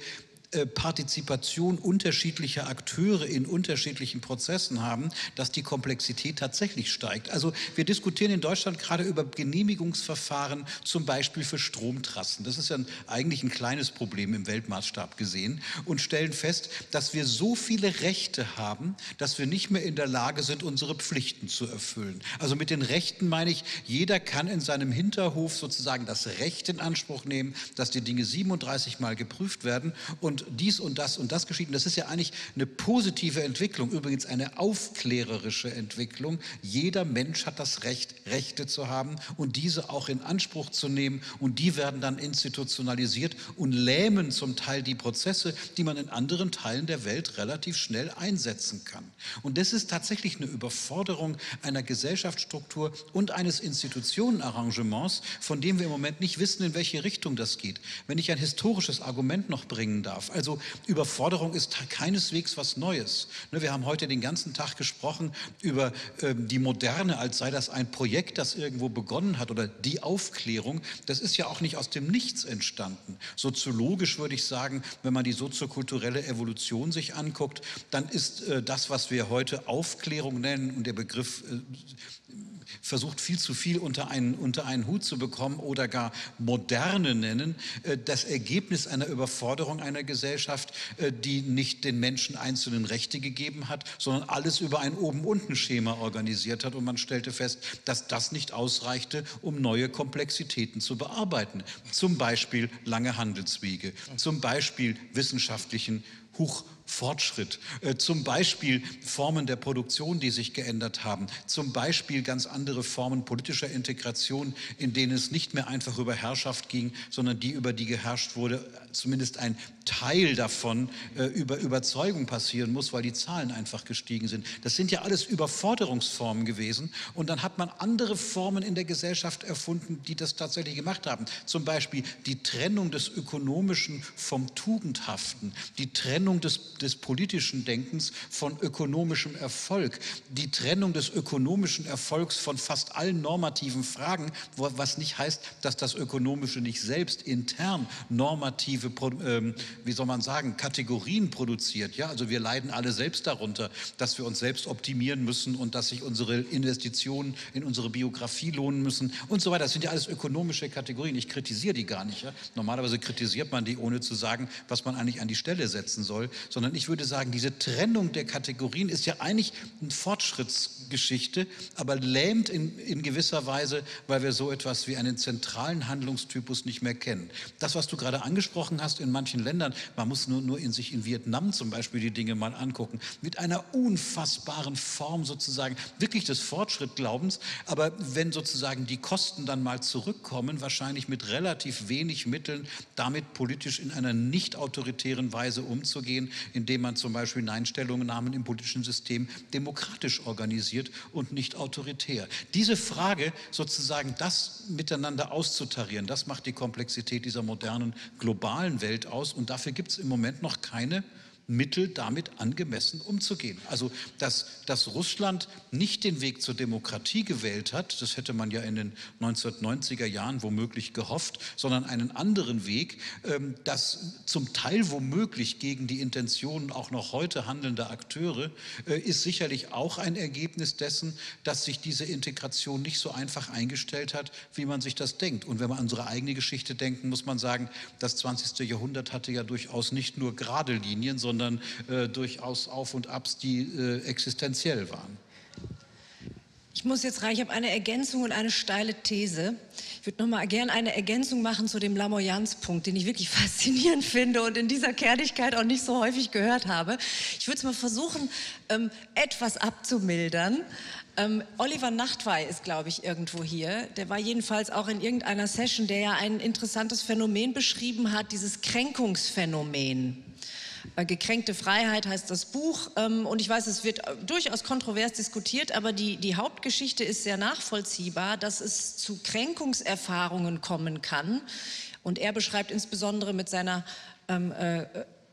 Speaker 6: Partizipation unterschiedlicher Akteure in unterschiedlichen Prozessen haben, dass die Komplexität tatsächlich steigt. Also wir diskutieren in Deutschland gerade über Genehmigungsverfahren, zum Beispiel für Stromtrassen. Das ist ja eigentlich ein kleines Problem im Weltmaßstab gesehen und stellen fest, dass wir so viele Rechte haben, dass wir nicht mehr in der Lage sind, unsere Pflichten zu erfüllen. Also mit den Rechten meine ich, jeder kann in seinem Hinterhof sozusagen das Recht in Anspruch nehmen, dass die Dinge 37 Mal geprüft werden und dies und das und das geschieht. Und das ist ja eigentlich eine positive Entwicklung, übrigens eine aufklärerische Entwicklung. Jeder Mensch hat das Recht, Rechte zu haben und diese auch in Anspruch zu nehmen. Und die werden dann institutionalisiert und lähmen zum Teil die Prozesse, die man in anderen Teilen der Welt relativ schnell einsetzen kann. Und das ist tatsächlich eine Überforderung einer Gesellschaftsstruktur und eines Institutionenarrangements, von dem wir im Moment nicht wissen, in welche Richtung das geht. Wenn ich ein historisches Argument noch bringen darf, also Überforderung ist keineswegs was Neues. Ne, wir haben heute den ganzen Tag gesprochen über ähm, die Moderne, als sei das ein Projekt, das irgendwo begonnen hat oder die Aufklärung. Das ist ja auch nicht aus dem Nichts entstanden. Soziologisch würde ich sagen, wenn man die soziokulturelle Evolution sich anguckt, dann ist äh, das, was wir heute Aufklärung nennen und der Begriff äh, versucht viel zu viel unter einen, unter einen Hut zu bekommen oder gar moderne nennen, äh, das Ergebnis einer Überforderung einer Gesellschaft, äh, die nicht den Menschen einzelnen Rechte gegeben hat, sondern alles über ein Oben-Unten-Schema organisiert hat. Und man stellte fest, dass das nicht ausreichte, um neue Komplexitäten zu bearbeiten. Zum Beispiel lange Handelswege, zum Beispiel wissenschaftlichen Huch Fortschritt, äh, zum Beispiel Formen der Produktion, die sich geändert haben, zum Beispiel ganz andere Formen politischer Integration, in denen es nicht mehr einfach über Herrschaft ging, sondern die, über die geherrscht wurde, zumindest ein Teil davon äh, über Überzeugung passieren muss, weil die Zahlen einfach gestiegen sind. Das sind ja alles Überforderungsformen gewesen und dann hat man andere Formen in der Gesellschaft erfunden, die das tatsächlich gemacht haben. Zum Beispiel die Trennung des Ökonomischen vom Tugendhaften, die Trennung des des politischen Denkens von ökonomischem Erfolg, die Trennung des ökonomischen Erfolgs von fast allen normativen Fragen, was nicht heißt, dass das Ökonomische nicht selbst intern normative, ähm, wie soll man sagen, Kategorien produziert. Ja, also wir leiden alle selbst darunter, dass wir uns selbst optimieren müssen und dass sich unsere Investitionen in unsere Biografie lohnen müssen und so weiter. Das sind ja alles ökonomische Kategorien. Ich kritisiere die gar nicht. Ja? Normalerweise kritisiert man die, ohne zu sagen, was man eigentlich an die Stelle setzen soll, sondern ich würde sagen, diese Trennung der Kategorien ist ja eigentlich eine Fortschrittsgeschichte, aber lähmt in, in gewisser Weise, weil wir so etwas wie einen zentralen Handlungstypus nicht mehr kennen. Das, was du gerade angesprochen hast in manchen Ländern, man muss nur, nur in sich in Vietnam zum Beispiel die Dinge mal angucken, mit einer unfassbaren Form sozusagen wirklich des Fortschrittglaubens, aber wenn sozusagen die Kosten dann mal zurückkommen, wahrscheinlich mit relativ wenig Mitteln, damit politisch in einer nicht autoritären Weise umzugehen, indem man zum Beispiel Nein-Stellungnahmen im politischen System demokratisch organisiert und nicht autoritär. Diese Frage, sozusagen das miteinander auszutarieren, das macht die Komplexität dieser modernen globalen Welt aus und dafür gibt es im Moment noch keine Mittel, damit angemessen umzugehen. Also, dass, dass Russland nicht den Weg zur Demokratie gewählt hat, das hätte man ja in den 1990er Jahren womöglich gehofft, sondern einen anderen Weg, ähm, das zum Teil womöglich gegen die Intentionen auch noch heute handelnder Akteure, äh, ist sicherlich auch ein Ergebnis dessen, dass sich diese Integration nicht so einfach eingestellt hat, wie man sich das denkt. Und wenn wir an unsere eigene Geschichte denken, muss man sagen, das 20. Jahrhundert hatte ja durchaus nicht nur gerade Linien, sondern sondern äh, durchaus Auf und Abs, die äh, existenziell waren.
Speaker 2: Ich muss jetzt rein, ich habe eine Ergänzung und eine steile These. Ich würde noch mal gerne eine Ergänzung machen zu dem Lamoyanz-Punkt, den ich wirklich faszinierend finde und in dieser Kernigkeit auch nicht so häufig gehört habe. Ich würde es mal versuchen, ähm, etwas abzumildern. Ähm, Oliver Nachtwey ist, glaube ich, irgendwo hier. Der war jedenfalls auch in irgendeiner Session, der ja ein interessantes Phänomen beschrieben hat, dieses Kränkungsphänomen. Äh, gekränkte Freiheit heißt das Buch. Ähm, und ich weiß, es wird äh, durchaus kontrovers diskutiert, aber die, die Hauptgeschichte ist sehr nachvollziehbar, dass es zu Kränkungserfahrungen kommen kann. Und er beschreibt insbesondere mit seiner ähm, äh,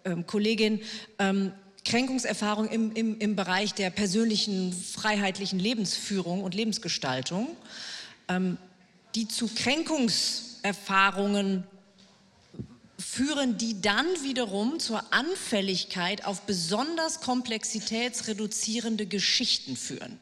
Speaker 2: äh, Kollegin ähm, Kränkungserfahrung im, im, im Bereich der persönlichen freiheitlichen Lebensführung und Lebensgestaltung, ähm, die zu Kränkungserfahrungen führen die dann wiederum zur Anfälligkeit auf besonders komplexitätsreduzierende Geschichten führen.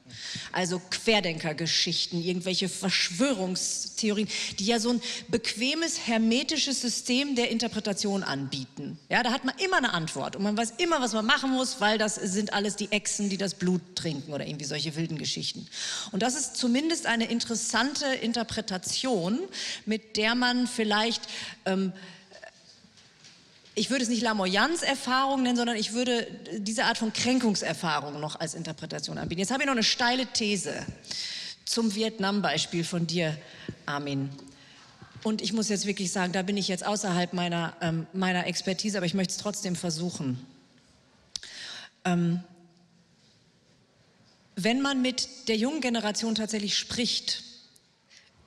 Speaker 2: Also Querdenkergeschichten, irgendwelche Verschwörungstheorien, die ja so ein bequemes hermetisches System der Interpretation anbieten. Ja, da hat man immer eine Antwort und man weiß immer, was man machen muss, weil das sind alles die Echsen, die das Blut trinken oder irgendwie solche wilden Geschichten. Und das ist zumindest eine interessante Interpretation, mit der man vielleicht ähm, ich würde es nicht Lamoyanz-Erfahrung nennen, sondern ich würde diese Art von Kränkungserfahrung noch als Interpretation anbieten. Jetzt habe ich noch eine steile These zum Vietnam-Beispiel von dir, Armin. Und ich muss jetzt wirklich sagen, da bin ich jetzt außerhalb meiner, ähm, meiner Expertise, aber ich möchte es trotzdem versuchen. Ähm, wenn man mit der jungen Generation tatsächlich spricht,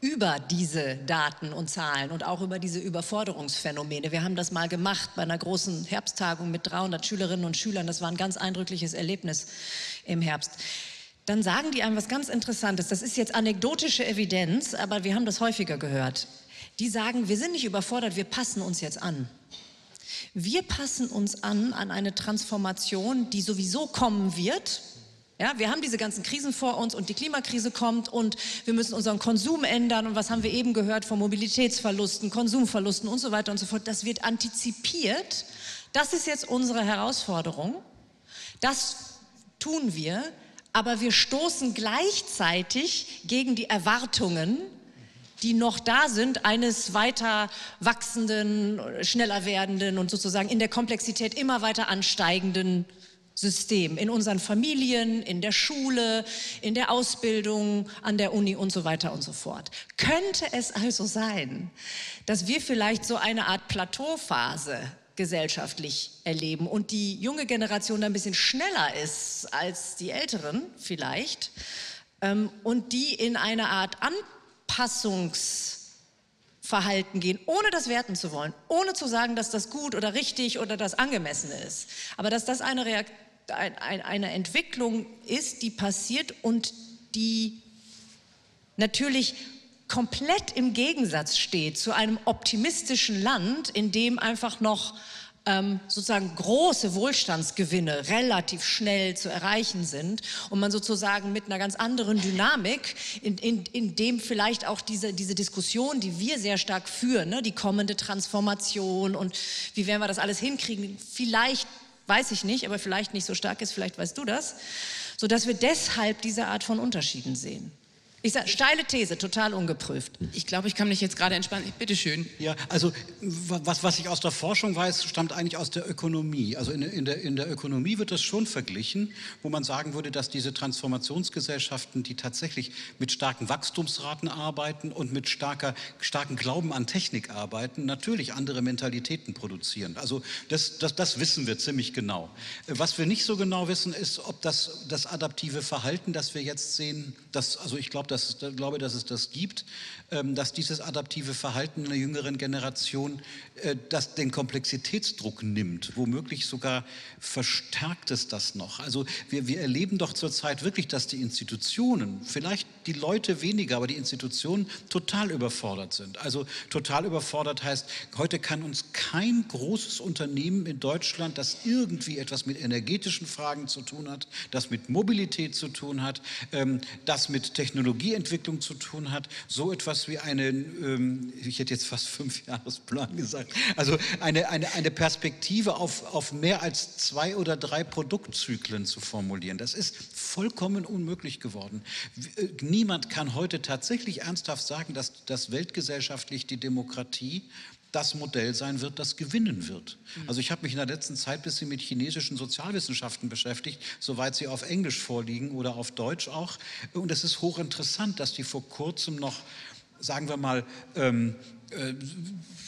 Speaker 2: über diese Daten und Zahlen und auch über diese Überforderungsphänomene. Wir haben das mal gemacht bei einer großen Herbsttagung mit 300 Schülerinnen und Schülern. Das war ein ganz eindrückliches Erlebnis im Herbst. Dann sagen die einem was ganz Interessantes. Das ist jetzt anekdotische Evidenz, aber wir haben das häufiger gehört. Die sagen, wir sind nicht überfordert, wir passen uns jetzt an. Wir passen uns an an eine Transformation, die sowieso kommen wird, ja, wir haben diese ganzen Krisen vor uns und die Klimakrise kommt und wir müssen unseren Konsum ändern und was haben wir eben gehört von Mobilitätsverlusten, Konsumverlusten und so weiter und so fort. Das wird antizipiert. Das ist jetzt unsere Herausforderung. Das tun wir, aber wir stoßen gleichzeitig gegen die Erwartungen, die noch da sind, eines weiter wachsenden, schneller werdenden und sozusagen in der Komplexität immer weiter ansteigenden System, in unseren Familien, in der Schule, in der Ausbildung, an der Uni und so weiter und so fort. Könnte es also sein, dass wir vielleicht so eine Art Plateauphase gesellschaftlich erleben und die junge Generation ein bisschen schneller ist als die Älteren vielleicht ähm, und die in eine Art Anpassungsverhalten gehen, ohne das werten zu wollen, ohne zu sagen, dass das gut oder richtig oder das angemessen ist, aber dass das eine Reaktion ein, ein, eine Entwicklung ist, die passiert und die natürlich komplett im Gegensatz steht zu einem optimistischen Land, in dem einfach noch ähm, sozusagen große Wohlstandsgewinne relativ schnell zu erreichen sind und man sozusagen mit einer ganz anderen Dynamik, in, in, in dem vielleicht auch diese, diese Diskussion, die wir sehr stark führen, ne, die kommende Transformation und wie werden wir das alles hinkriegen, vielleicht weiß ich nicht, aber vielleicht nicht so stark ist, vielleicht weißt du das, sodass wir deshalb diese Art von Unterschieden sehen. Ich sage, steile These, total ungeprüft.
Speaker 3: Ich glaube, ich kann mich jetzt gerade entspannen. Bitte schön.
Speaker 6: Ja, also was, was ich aus der Forschung weiß, stammt eigentlich aus der Ökonomie. Also in, in, der, in der Ökonomie wird das schon verglichen, wo man sagen würde, dass diese Transformationsgesellschaften, die tatsächlich mit starken Wachstumsraten arbeiten und mit starker, starken Glauben an Technik arbeiten, natürlich andere Mentalitäten produzieren. Also das, das, das wissen wir ziemlich genau. Was wir nicht so genau wissen, ist, ob das, das adaptive Verhalten, das wir jetzt sehen, das, also ich glaube, dass, glaube, dass es das gibt, ähm, dass dieses adaptive Verhalten einer jüngeren Generation äh, das den Komplexitätsdruck nimmt, womöglich sogar verstärkt es das noch. Also wir, wir erleben doch zurzeit wirklich, dass die Institutionen, vielleicht die Leute weniger, aber die Institutionen total überfordert sind. Also total überfordert heißt, heute kann uns kein großes Unternehmen in Deutschland, das irgendwie etwas mit energetischen Fragen zu tun hat, das mit Mobilität zu tun hat, ähm, das mit Technologieentwicklung zu tun hat, so etwas wie einen, ähm, ich hätte jetzt fast fünf Jahresplan gesagt, also eine, eine, eine Perspektive auf, auf mehr als zwei oder drei Produktzyklen zu formulieren. Das ist vollkommen unmöglich geworden. Äh, niemand kann heute tatsächlich ernsthaft sagen, dass, dass weltgesellschaftlich die Demokratie das Modell sein wird, das gewinnen wird. Mhm. Also ich habe mich in der letzten Zeit ein bisschen mit chinesischen Sozialwissenschaften beschäftigt, soweit sie auf Englisch vorliegen oder auf Deutsch auch. Und es ist hochinteressant, dass die vor kurzem noch, sagen wir mal, ähm, äh,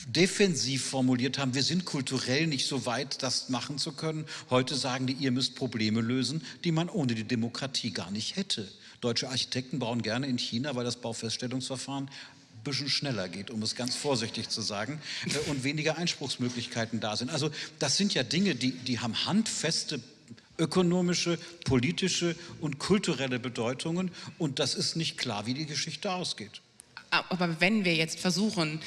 Speaker 6: defensiv formuliert haben, wir sind kulturell nicht so weit, das machen zu können. Heute sagen die, ihr müsst Probleme lösen, die man ohne die Demokratie gar nicht hätte. Deutsche Architekten bauen gerne in China, weil das Baufeststellungsverfahren bisschen schneller geht, um es ganz vorsichtig zu sagen, äh, und weniger Einspruchsmöglichkeiten da sind. Also das sind ja Dinge, die, die haben handfeste ökonomische, politische und kulturelle Bedeutungen und das ist nicht klar, wie die Geschichte ausgeht.
Speaker 3: Aber wenn wir jetzt versuchen,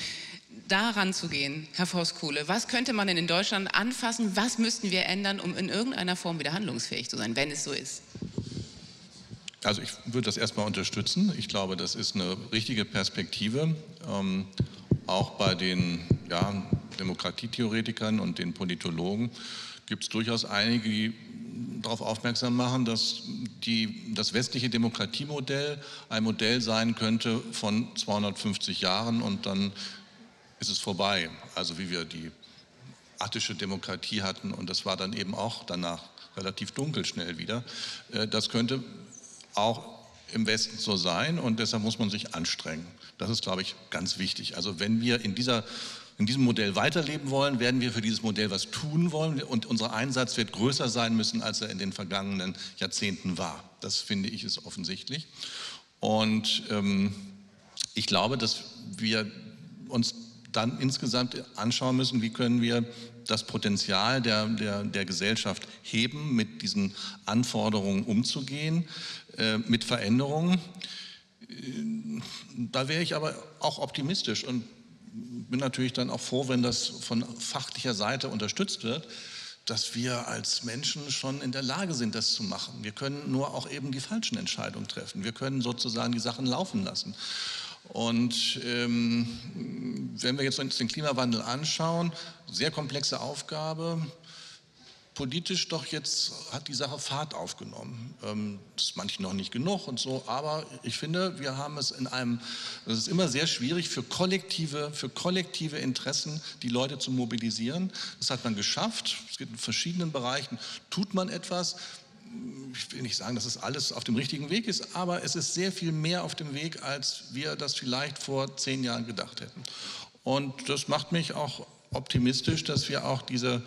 Speaker 3: daran zu gehen, Herr Voskuhle, was könnte man denn in Deutschland anfassen, was müssten wir ändern, um in irgendeiner Form wieder handlungsfähig zu sein, wenn es so ist?
Speaker 4: Also ich würde das erstmal unterstützen. Ich glaube, das ist eine richtige Perspektive. Ähm, auch bei den ja, Demokratietheoretikern und den Politologen gibt es durchaus einige, die darauf aufmerksam machen, dass die, das westliche Demokratiemodell ein Modell sein könnte von 250 Jahren und dann ist es vorbei. Also wie wir die attische Demokratie hatten und das war dann eben auch danach relativ dunkel schnell wieder. Äh, das könnte auch im Westen so sein und deshalb muss man sich anstrengen. Das ist, glaube ich, ganz wichtig. Also wenn wir in, dieser, in diesem Modell weiterleben wollen, werden wir für dieses Modell was tun wollen und unser Einsatz wird größer sein müssen, als er in den vergangenen Jahrzehnten war. Das finde ich ist offensichtlich. Und ähm, ich glaube, dass wir uns dann insgesamt anschauen müssen, wie können wir das Potenzial der, der, der Gesellschaft heben, mit diesen Anforderungen umzugehen, äh, mit Veränderungen. Äh, da wäre ich aber auch optimistisch und bin natürlich dann auch froh, wenn das von fachlicher Seite unterstützt wird, dass wir als Menschen schon in der Lage sind, das zu machen. Wir können nur auch eben die falschen Entscheidungen treffen. Wir können sozusagen die Sachen laufen lassen. Und ähm, wenn wir jetzt uns den Klimawandel anschauen, sehr komplexe Aufgabe, politisch doch jetzt hat die Sache Fahrt aufgenommen. Ähm, das ist manchen noch nicht genug und so, aber ich finde, wir haben es in einem, es ist immer sehr schwierig für kollektive, für kollektive Interessen die Leute zu mobilisieren. Das hat man geschafft. Es gibt in verschiedenen Bereichen, tut man etwas ich will nicht sagen, dass es alles auf dem richtigen Weg ist, aber es ist sehr viel mehr auf dem Weg, als wir das vielleicht vor zehn Jahren gedacht hätten. Und das macht mich auch optimistisch, dass wir auch diese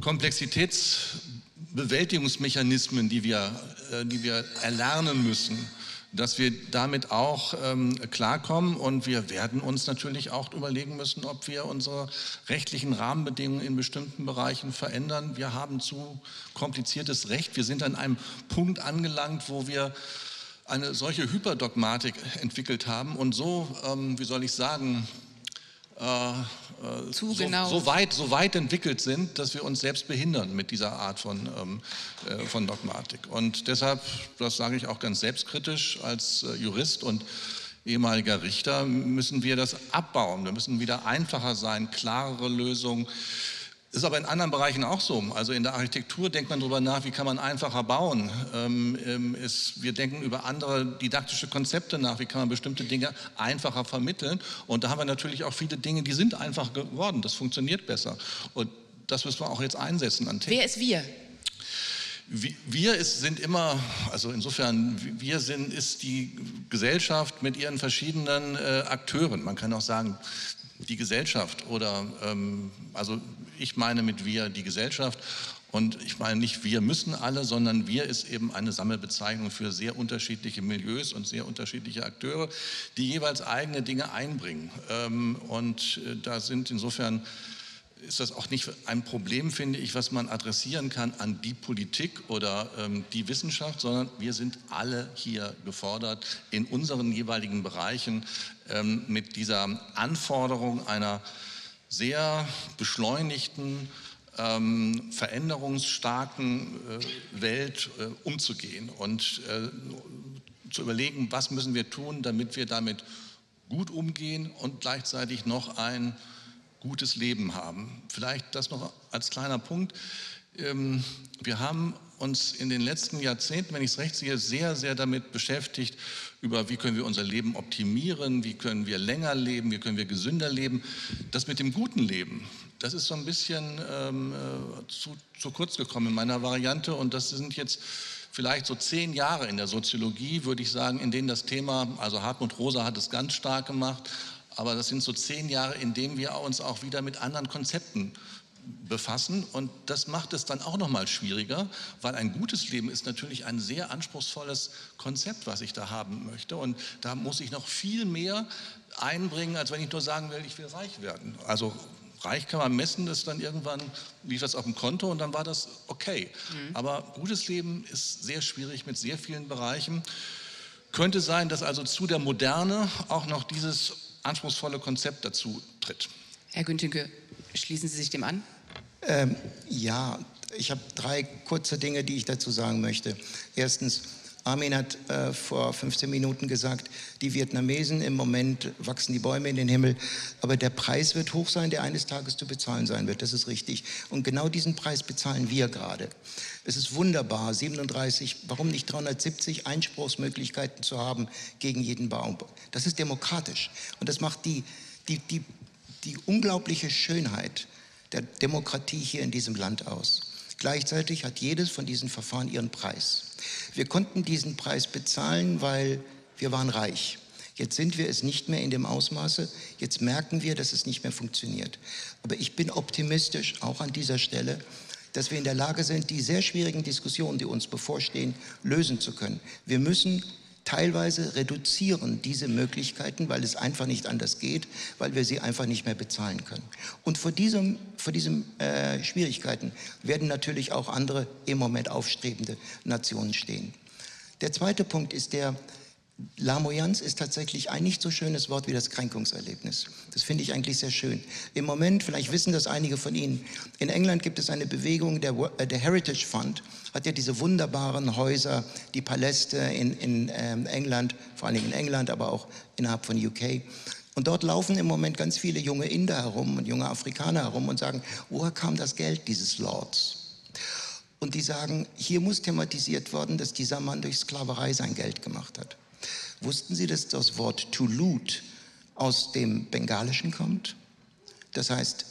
Speaker 4: Komplexitätsbewältigungsmechanismen, die wir, äh, die wir erlernen müssen, dass wir damit auch ähm, klarkommen. Und wir werden uns natürlich auch überlegen müssen, ob wir unsere rechtlichen Rahmenbedingungen in bestimmten Bereichen verändern. Wir haben zu kompliziertes Recht. Wir sind an einem Punkt angelangt, wo wir eine solche Hyperdogmatik entwickelt haben und so, ähm, wie soll ich sagen, äh, äh, so, genau. so, weit, so weit entwickelt sind, dass wir uns selbst behindern mit dieser Art von, ähm, äh, von Dogmatik. Und deshalb, das sage ich auch ganz selbstkritisch als äh, Jurist und ehemaliger Richter, müssen wir das abbauen. Wir müssen wieder einfacher sein, klarere Lösungen ist aber in anderen Bereichen auch so. Also in der Architektur denkt man darüber nach, wie kann man einfacher bauen. Ähm, ähm, wir denken über andere didaktische Konzepte nach, wie kann man bestimmte Dinge einfacher vermitteln. Und da haben wir natürlich auch viele Dinge, die sind einfach geworden. Das funktioniert besser. Und das müssen wir auch jetzt einsetzen an
Speaker 3: Wer ist wir?
Speaker 4: Wir ist, sind immer, also insofern, wir sind, ist die Gesellschaft mit ihren verschiedenen äh, Akteuren. Man kann auch sagen, die Gesellschaft oder, ähm, also ich meine mit wir die Gesellschaft Und ich meine nicht, wir müssen alle, sondern wir ist eben eine Sammelbezeichnung für sehr unterschiedliche Milieus und sehr unterschiedliche Akteure, die jeweils eigene Dinge einbringen. Ähm, und äh, da sind insofern ist das auch nicht ein Problem, finde ich, was man adressieren kann an die Politik oder ähm, die Wissenschaft, sondern wir sind alle hier gefordert, in unseren jeweiligen Bereichen ähm, mit dieser Anforderung einer sehr beschleunigten, ähm, veränderungsstarken äh, Welt äh, umzugehen und äh, zu überlegen, was müssen wir tun, damit wir damit gut umgehen und gleichzeitig noch ein gutes Leben haben. Vielleicht das noch als kleiner Punkt. Ähm, wir haben uns in den letzten Jahrzehnten, wenn ich es recht sehe, sehr, sehr damit beschäftigt, über wie können wir unser Leben optimieren, wie können wir länger leben, wie können wir gesünder leben. Das mit dem guten Leben, das ist so ein bisschen ähm, äh, zu, zu kurz gekommen in meiner Variante und das sind jetzt vielleicht so zehn Jahre in der Soziologie, würde ich sagen, in denen das Thema, also Hartmut Rosa hat es ganz stark gemacht, aber das sind so zehn Jahre, in denen wir uns auch wieder mit anderen Konzepten befassen und das macht es dann auch noch mal schwieriger, weil ein gutes Leben ist natürlich ein sehr anspruchsvolles Konzept, was ich da haben möchte und da muss ich noch viel mehr einbringen, als wenn ich nur sagen will, ich will reich werden. Also reich kann man messen, das dann irgendwann lief das auf dem Konto und dann war das okay. Mhm. Aber gutes Leben ist sehr schwierig mit sehr vielen Bereichen. Könnte sein, dass also zu der Moderne auch noch dieses anspruchsvolle Konzept dazu tritt.
Speaker 3: Herr Güntinke, schließen Sie sich dem an?
Speaker 5: Ähm, ja, ich habe drei kurze Dinge, die ich dazu sagen möchte. Erstens, Armin hat äh, vor 15 Minuten gesagt, die Vietnamesen im Moment wachsen die Bäume in den Himmel, aber der Preis wird hoch sein, der eines Tages zu bezahlen sein wird. Das ist richtig. Und genau diesen Preis bezahlen wir gerade. Es ist wunderbar, 37, warum nicht 370 Einspruchsmöglichkeiten zu haben gegen jeden Baum. Das ist demokratisch. Und das macht die, die, die, die unglaubliche Schönheit der Demokratie hier in diesem Land aus. Gleichzeitig hat jedes von diesen Verfahren ihren Preis. Wir konnten diesen Preis bezahlen, weil wir waren reich. Jetzt sind wir es nicht mehr in dem Ausmaße. Jetzt merken wir, dass es nicht mehr funktioniert. Aber ich bin optimistisch, auch an dieser Stelle, dass wir in der Lage sind, die sehr schwierigen Diskussionen, die uns bevorstehen, lösen zu können. Wir müssen teilweise reduzieren diese Möglichkeiten, weil es einfach nicht anders geht, weil wir sie einfach nicht mehr bezahlen können. Und vor diesen vor diesem, äh, Schwierigkeiten werden natürlich auch andere im Moment aufstrebende Nationen stehen. Der zweite Punkt ist der, Lamoyanz ist tatsächlich ein nicht so schönes Wort wie das Kränkungserlebnis. Das finde ich eigentlich sehr schön. Im Moment, vielleicht wissen das einige von Ihnen, in England gibt es eine Bewegung, der, äh, der Heritage Fund hat ja diese wunderbaren Häuser, die Paläste in, in ähm, England, vor allem in England, aber auch innerhalb von UK. Und dort laufen im Moment ganz viele junge Inder herum und junge Afrikaner herum und sagen, woher kam das Geld dieses Lords? Und die sagen, hier muss thematisiert werden, dass dieser Mann durch Sklaverei sein Geld gemacht hat. Wussten Sie, dass das Wort to loot aus dem Bengalischen kommt? Das heißt,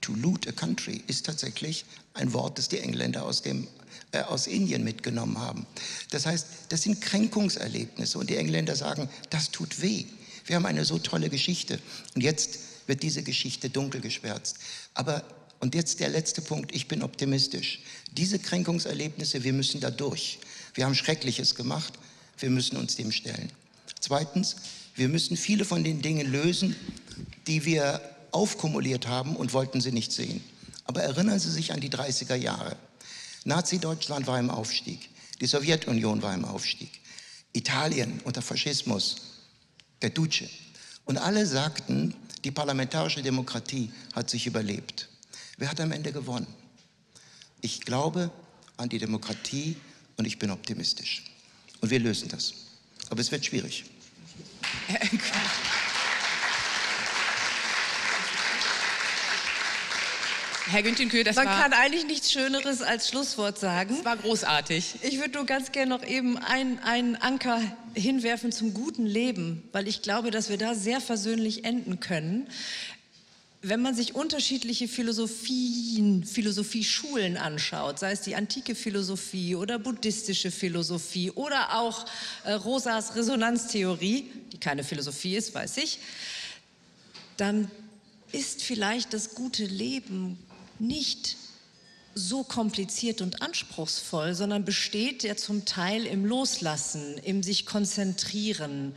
Speaker 5: to loot a country ist tatsächlich ein Wort, das die Engländer aus, dem, äh, aus Indien mitgenommen haben. Das heißt, das sind Kränkungserlebnisse und die Engländer sagen, das tut weh. Wir haben eine so tolle Geschichte und jetzt wird diese Geschichte dunkel geschwärzt. Aber, und jetzt der letzte Punkt, ich bin optimistisch. Diese Kränkungserlebnisse, wir müssen da durch. Wir haben Schreckliches gemacht, wir müssen uns dem stellen. Zweitens, wir müssen viele von den Dingen lösen, die wir aufkumuliert haben und wollten sie nicht sehen. Aber erinnern Sie sich an die 30er Jahre. Nazi-Deutschland war im Aufstieg. Die Sowjetunion war im Aufstieg. Italien unter Faschismus, der Duce. Und alle sagten, die parlamentarische Demokratie hat sich überlebt. Wer hat am Ende gewonnen? Ich glaube an die Demokratie und ich bin optimistisch. Und wir lösen das. Aber es wird schwierig.
Speaker 3: Herr Günther das
Speaker 2: Man
Speaker 3: war,
Speaker 2: kann eigentlich nichts Schöneres als Schlusswort sagen.
Speaker 3: das war großartig.
Speaker 2: Ich würde nur ganz gerne noch eben einen, einen Anker hinwerfen zum guten Leben, weil ich glaube, dass wir da sehr versöhnlich enden können wenn man sich unterschiedliche Philosophien, Philosophieschulen anschaut, sei es die antike Philosophie oder buddhistische Philosophie oder auch äh, Rosas Resonanztheorie, die keine Philosophie ist, weiß ich, dann ist vielleicht das gute Leben nicht so kompliziert und anspruchsvoll, sondern besteht ja zum Teil im Loslassen, im sich konzentrieren,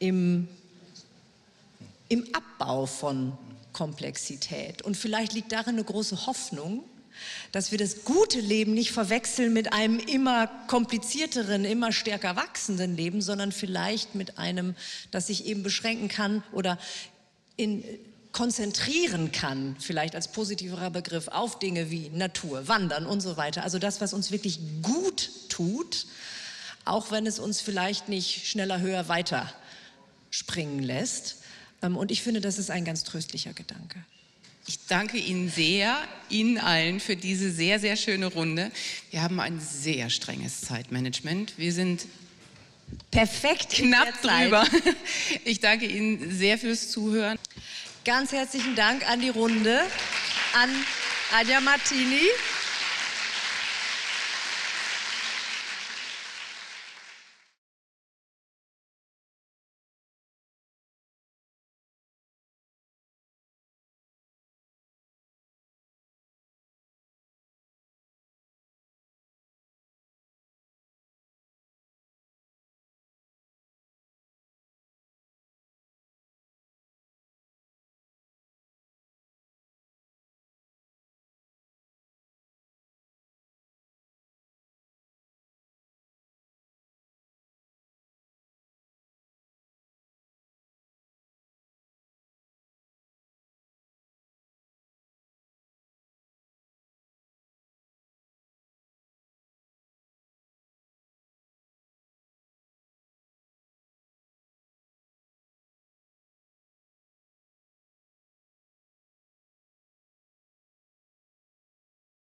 Speaker 2: im, im Abbau von Komplexität. Und vielleicht liegt darin eine große Hoffnung, dass wir das gute Leben nicht verwechseln mit einem immer komplizierteren, immer stärker wachsenden Leben, sondern vielleicht mit einem, das sich eben beschränken kann oder in, konzentrieren kann, vielleicht als positiverer Begriff, auf Dinge wie Natur, Wandern und so weiter. Also das, was uns wirklich gut tut, auch wenn es uns vielleicht nicht schneller, höher, weiter springen lässt. Ähm, und ich finde, das ist ein ganz tröstlicher Gedanke.
Speaker 3: Ich danke Ihnen sehr, Ihnen allen, für diese sehr, sehr schöne Runde. Wir haben ein sehr strenges Zeitmanagement. Wir sind
Speaker 2: perfekt
Speaker 3: knapp drüber. Ich danke Ihnen sehr fürs Zuhören.
Speaker 2: Ganz herzlichen Dank an die Runde, an Anja Martini.